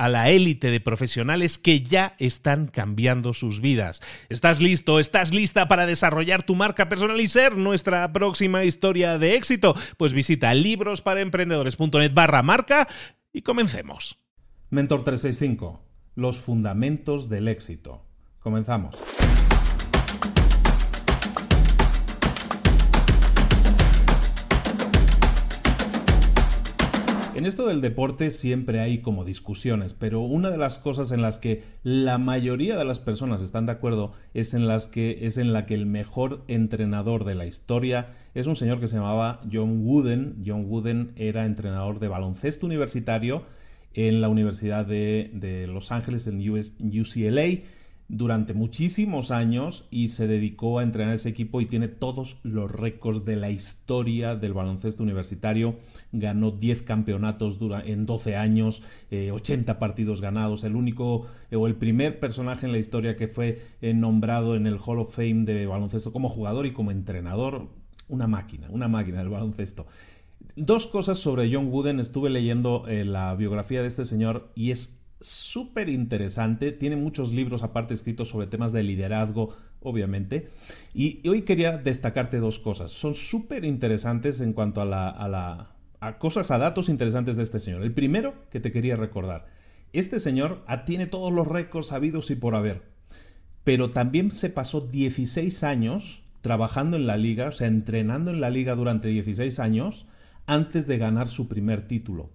a la élite de profesionales que ya están cambiando sus vidas. ¿Estás listo? ¿Estás lista para desarrollar tu marca personal y ser nuestra próxima historia de éxito? Pues visita librosparaemprendedores.net barra marca y comencemos. Mentor 365. Los fundamentos del éxito. Comenzamos. En esto del deporte siempre hay como discusiones, pero una de las cosas en las que la mayoría de las personas están de acuerdo es en las que es en la que el mejor entrenador de la historia es un señor que se llamaba John Wooden. John Wooden era entrenador de baloncesto universitario en la Universidad de, Los Ángeles, en UCLA durante muchísimos años y se dedicó a entrenar ese equipo y tiene todos los récords de la historia del baloncesto universitario. Ganó 10 campeonatos en 12 años, 80 eh, partidos ganados. El único eh, o el primer personaje en la historia que fue eh, nombrado en el Hall of Fame de baloncesto como jugador y como entrenador. Una máquina, una máquina del baloncesto. Dos cosas sobre John Wooden. Estuve leyendo la biografía de este señor y es súper interesante. Tiene muchos libros aparte escritos sobre temas de liderazgo, obviamente. Y hoy quería destacarte dos cosas. Son súper interesantes en cuanto a a cosas, a datos interesantes de este señor. El primero que te quería recordar. Este señor tiene todos los récords habidos y por haber. Pero también se pasó 16 años trabajando en la liga, o sea, entrenando en la liga durante 16 años antes de ganar su primer título.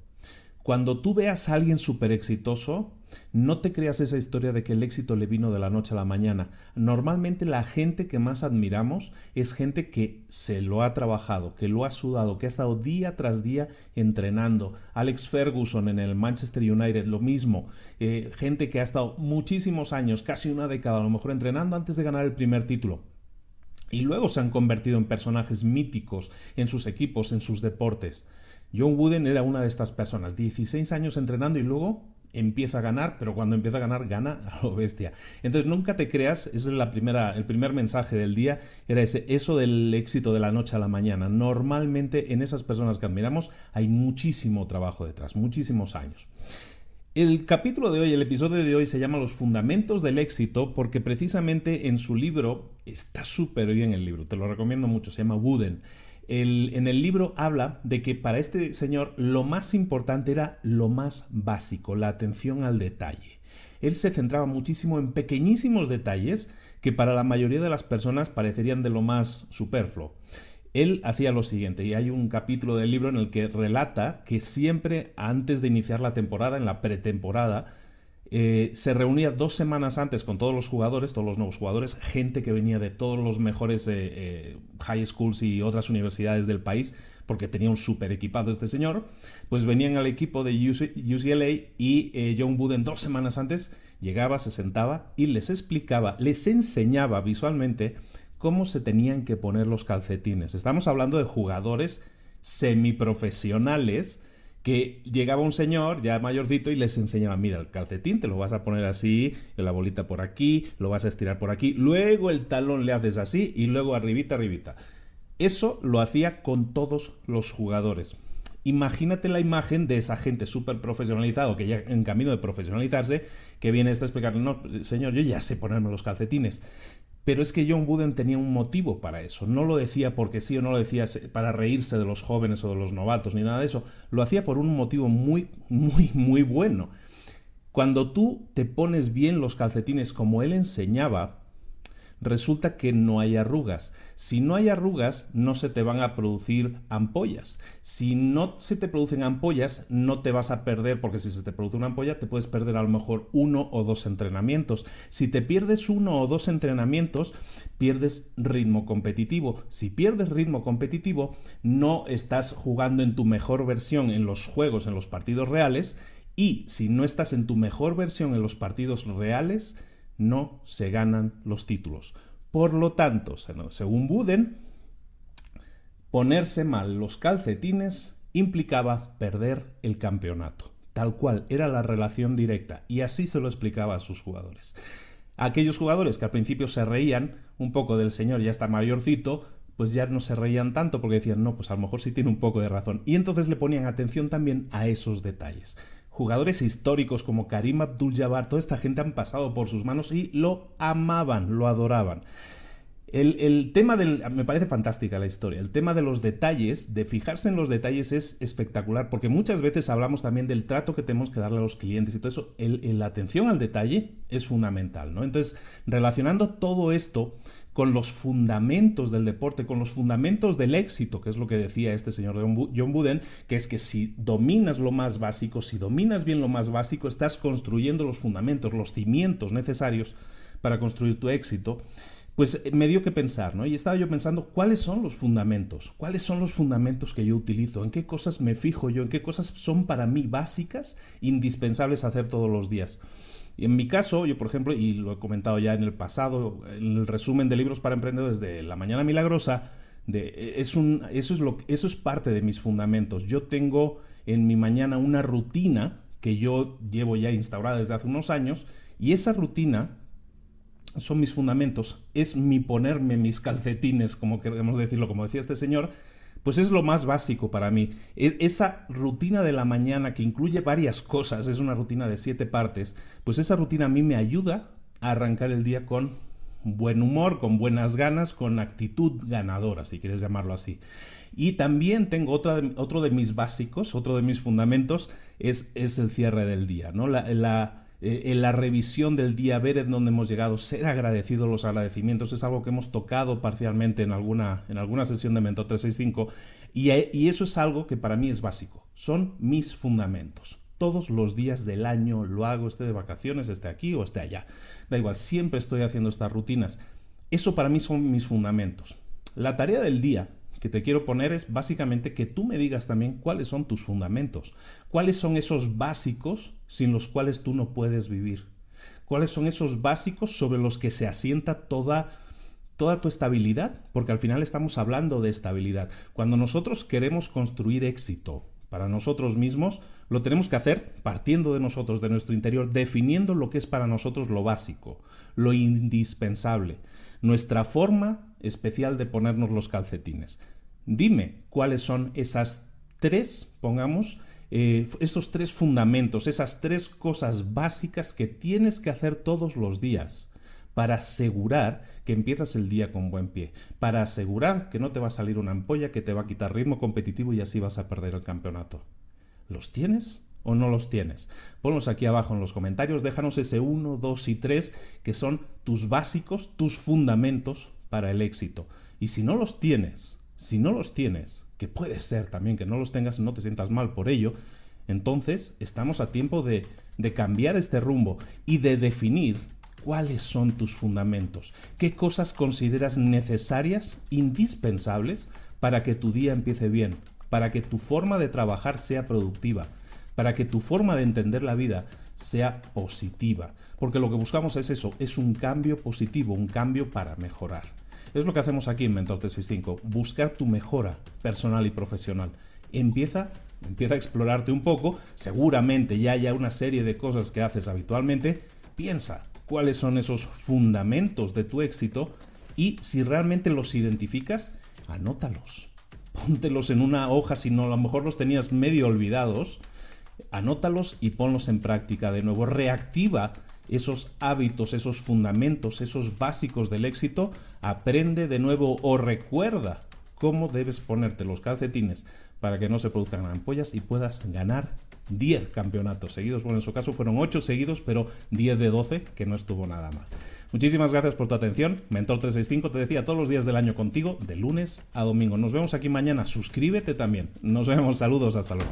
Cuando tú veas a alguien súper exitoso, no te creas esa historia de que el éxito le vino de la noche a la mañana. Normalmente la gente que más admiramos es gente que se lo ha trabajado, que lo ha sudado, que ha estado día tras día entrenando. Alex Ferguson en el Manchester United, lo mismo. Eh, gente que ha estado muchísimos años, casi una década a lo mejor entrenando antes de ganar el primer título. Y luego se han convertido en personajes míticos en sus equipos, en sus deportes. John Wooden era una de estas personas, 16 años entrenando y luego empieza a ganar, pero cuando empieza a ganar gana a lo bestia. Entonces nunca te creas, ese es la primera, el primer mensaje del día, era ese, eso del éxito de la noche a la mañana. Normalmente en esas personas que admiramos hay muchísimo trabajo detrás, muchísimos años. El capítulo de hoy, el episodio de hoy se llama Los Fundamentos del Éxito porque precisamente en su libro, está súper bien el libro, te lo recomiendo mucho, se llama Wooden en el libro habla de que para este señor lo más importante era lo más básico, la atención al detalle. Él se centraba muchísimo en pequeñísimos detalles que para la mayoría de las personas parecerían de lo más superfluo. Él hacía lo siguiente, y hay un capítulo del libro en el que relata que siempre antes de iniciar la temporada, en la pretemporada, eh, se reunía dos semanas antes con todos los jugadores, todos los nuevos jugadores, gente que venía de todos los mejores eh, eh, high schools y otras universidades del país, porque tenía un super equipado este señor, pues venían al equipo de UCLA y John Wooden dos semanas antes llegaba, se sentaba y les explicaba, les enseñaba visualmente cómo se tenían que poner los calcetines. Estamos hablando de jugadores semiprofesionales que llegaba un señor ya mayorcito y les enseñaba, mira, el calcetín te lo vas a poner así, la bolita por aquí, lo vas a estirar por aquí, luego el talón le haces así y luego arribita, arribita. Eso lo hacía con todos los jugadores. Imagínate la imagen de esa gente súper profesionalizado que ya en camino de profesionalizarse, que viene a explicarle, no, señor, yo ya sé ponerme los calcetines. Pero es que John Wooden tenía un motivo para eso. No lo decía porque sí o no lo decía para reírse de los jóvenes o de los novatos ni nada de eso. Lo hacía por un motivo muy, muy, muy bueno. Cuando tú te pones bien los calcetines como él enseñaba, resulta que no hay arrugas. Si no hay arrugas, no se te van a producir ampollas. Si no se te producen ampollas, no te vas a perder, porque si se te produce una ampolla, te puedes perder a lo mejor uno o dos entrenamientos. Si te pierdes uno o dos entrenamientos, pierdes ritmo competitivo. Si pierdes ritmo competitivo, no estás jugando en tu mejor versión en los juegos, en los partidos reales. Y si no estás en tu mejor versión en los partidos reales, no se ganan los títulos. Por lo tanto, según Buden, ponerse mal los calcetines implicaba perder el campeonato. Tal cual era la relación directa y así se lo explicaba a sus jugadores. Aquellos jugadores que al principio se reían un poco del señor ya está mayorcito, pues ya no se reían tanto porque decían, no, pues a lo mejor sí tiene un poco de razón. Y entonces le ponían atención también a esos detalles jugadores históricos como Karim Abdul-Jabbar, toda esta gente han pasado por sus manos y lo amaban, lo adoraban. El, tema del. Me parece fantástica la historia. El tema de los detalles, de fijarse en los detalles, es espectacular, porque muchas veces hablamos también del trato que tenemos que darle a los clientes y todo eso. la atención al detalle es fundamental, ¿no? Entonces, relacionando todo esto con los fundamentos del deporte, con los fundamentos del éxito, que es lo que decía este señor John Buden, que es que si dominas lo más básico, si dominas bien lo más básico, estás construyendo los fundamentos, los cimientos necesarios para construir tu éxito. Pues eh, me dio que pensar, ¿no? Y estaba yo pensando, ¿cuáles son los fundamentos? ¿Cuáles son los fundamentos que yo utilizo? ¿En qué cosas me fijo yo? ¿En qué cosas son para mí básicas, indispensables hacer todos los días? Y en mi caso, yo por ejemplo, y lo he comentado ya en el pasado, en el resumen de libros para emprendedores de La Mañana Milagrosa, de, un, eso, es lo, eso es parte de mis fundamentos. Yo tengo en mi mañana una rutina que yo llevo ya instaurada desde hace unos años y esa rutina son mis fundamentos, es mi ponerme mis calcetines, como queremos decirlo, como decía este señor, pues es lo más básico para mí. E, esa rutina de la mañana que incluye varias cosas, es una rutina de siete partes, pues esa rutina a mí me ayuda a arrancar el día con buen humor, con buenas ganas, con actitud ganadora, si quieres llamarlo así. Y también tengo otro de mis básicos, otro de mis fundamentos, es, es el cierre del día, ¿no? La eh, en la revisión del día, ver en dónde hemos llegado, ser agradecidos los agradecimientos, es algo que hemos tocado parcialmente en alguna, en alguna sesión de Mentor 365 y, eh, y eso es algo que para mí es básico, son mis fundamentos. Todos los días del año lo hago, esté de vacaciones, esté aquí o esté allá. Da igual, siempre estoy haciendo estas rutinas. Eso para mí son mis fundamentos. La tarea del día que te quiero poner es básicamente que tú me digas también cuáles son tus fundamentos, cuáles son esos básicos sin los cuales tú no puedes vivir, cuáles son esos básicos sobre los que se asienta toda toda tu estabilidad, porque al final estamos hablando de estabilidad. Cuando nosotros queremos construir éxito para nosotros mismos, lo tenemos que hacer partiendo de nosotros, de nuestro interior, definiendo lo que es para nosotros lo básico, lo indispensable, nuestra forma especial de ponernos los calcetines. Dime cuáles son esas tres, pongamos, eh, esos tres fundamentos, esas tres cosas básicas que tienes que hacer todos los días para asegurar que empiezas el día con buen pie, para asegurar que no te va a salir una ampolla que te va a quitar ritmo competitivo y así vas a perder el campeonato. ¿Los tienes? o no los tienes? Ponlos aquí abajo en los comentarios, déjanos ese 1, 2 y 3 que son tus básicos, tus fundamentos para el éxito. Y si no los tienes, si no los tienes, que puede ser también que no los tengas, no te sientas mal por ello, entonces estamos a tiempo de, de cambiar este rumbo y de definir cuáles son tus fundamentos, qué cosas consideras necesarias, indispensables, para que tu día empiece bien, para que tu forma de trabajar sea productiva, para que tu forma de entender la vida sea positiva. Porque lo que buscamos es eso, es un cambio positivo, un cambio para mejorar. Es lo que hacemos aquí en Mentor 365, buscar tu mejora personal y profesional. Empieza empieza a explorarte un poco, seguramente ya haya una serie de cosas que haces habitualmente, piensa cuáles son esos fundamentos de tu éxito y si realmente los identificas, anótalos. Póntelos en una hoja si no a lo mejor los tenías medio olvidados, anótalos y ponlos en práctica de nuevo. Reactiva esos hábitos, esos fundamentos, esos básicos del éxito, aprende de nuevo o recuerda cómo debes ponerte los calcetines para que no se produzcan ampollas y puedas ganar 10 campeonatos seguidos. Bueno, en su caso fueron 8 seguidos, pero 10 de 12, que no estuvo nada mal. Muchísimas gracias por tu atención. Mentor 365 te decía todos los días del año contigo, de lunes a domingo. Nos vemos aquí mañana. Suscríbete también. Nos vemos. Saludos. Hasta luego.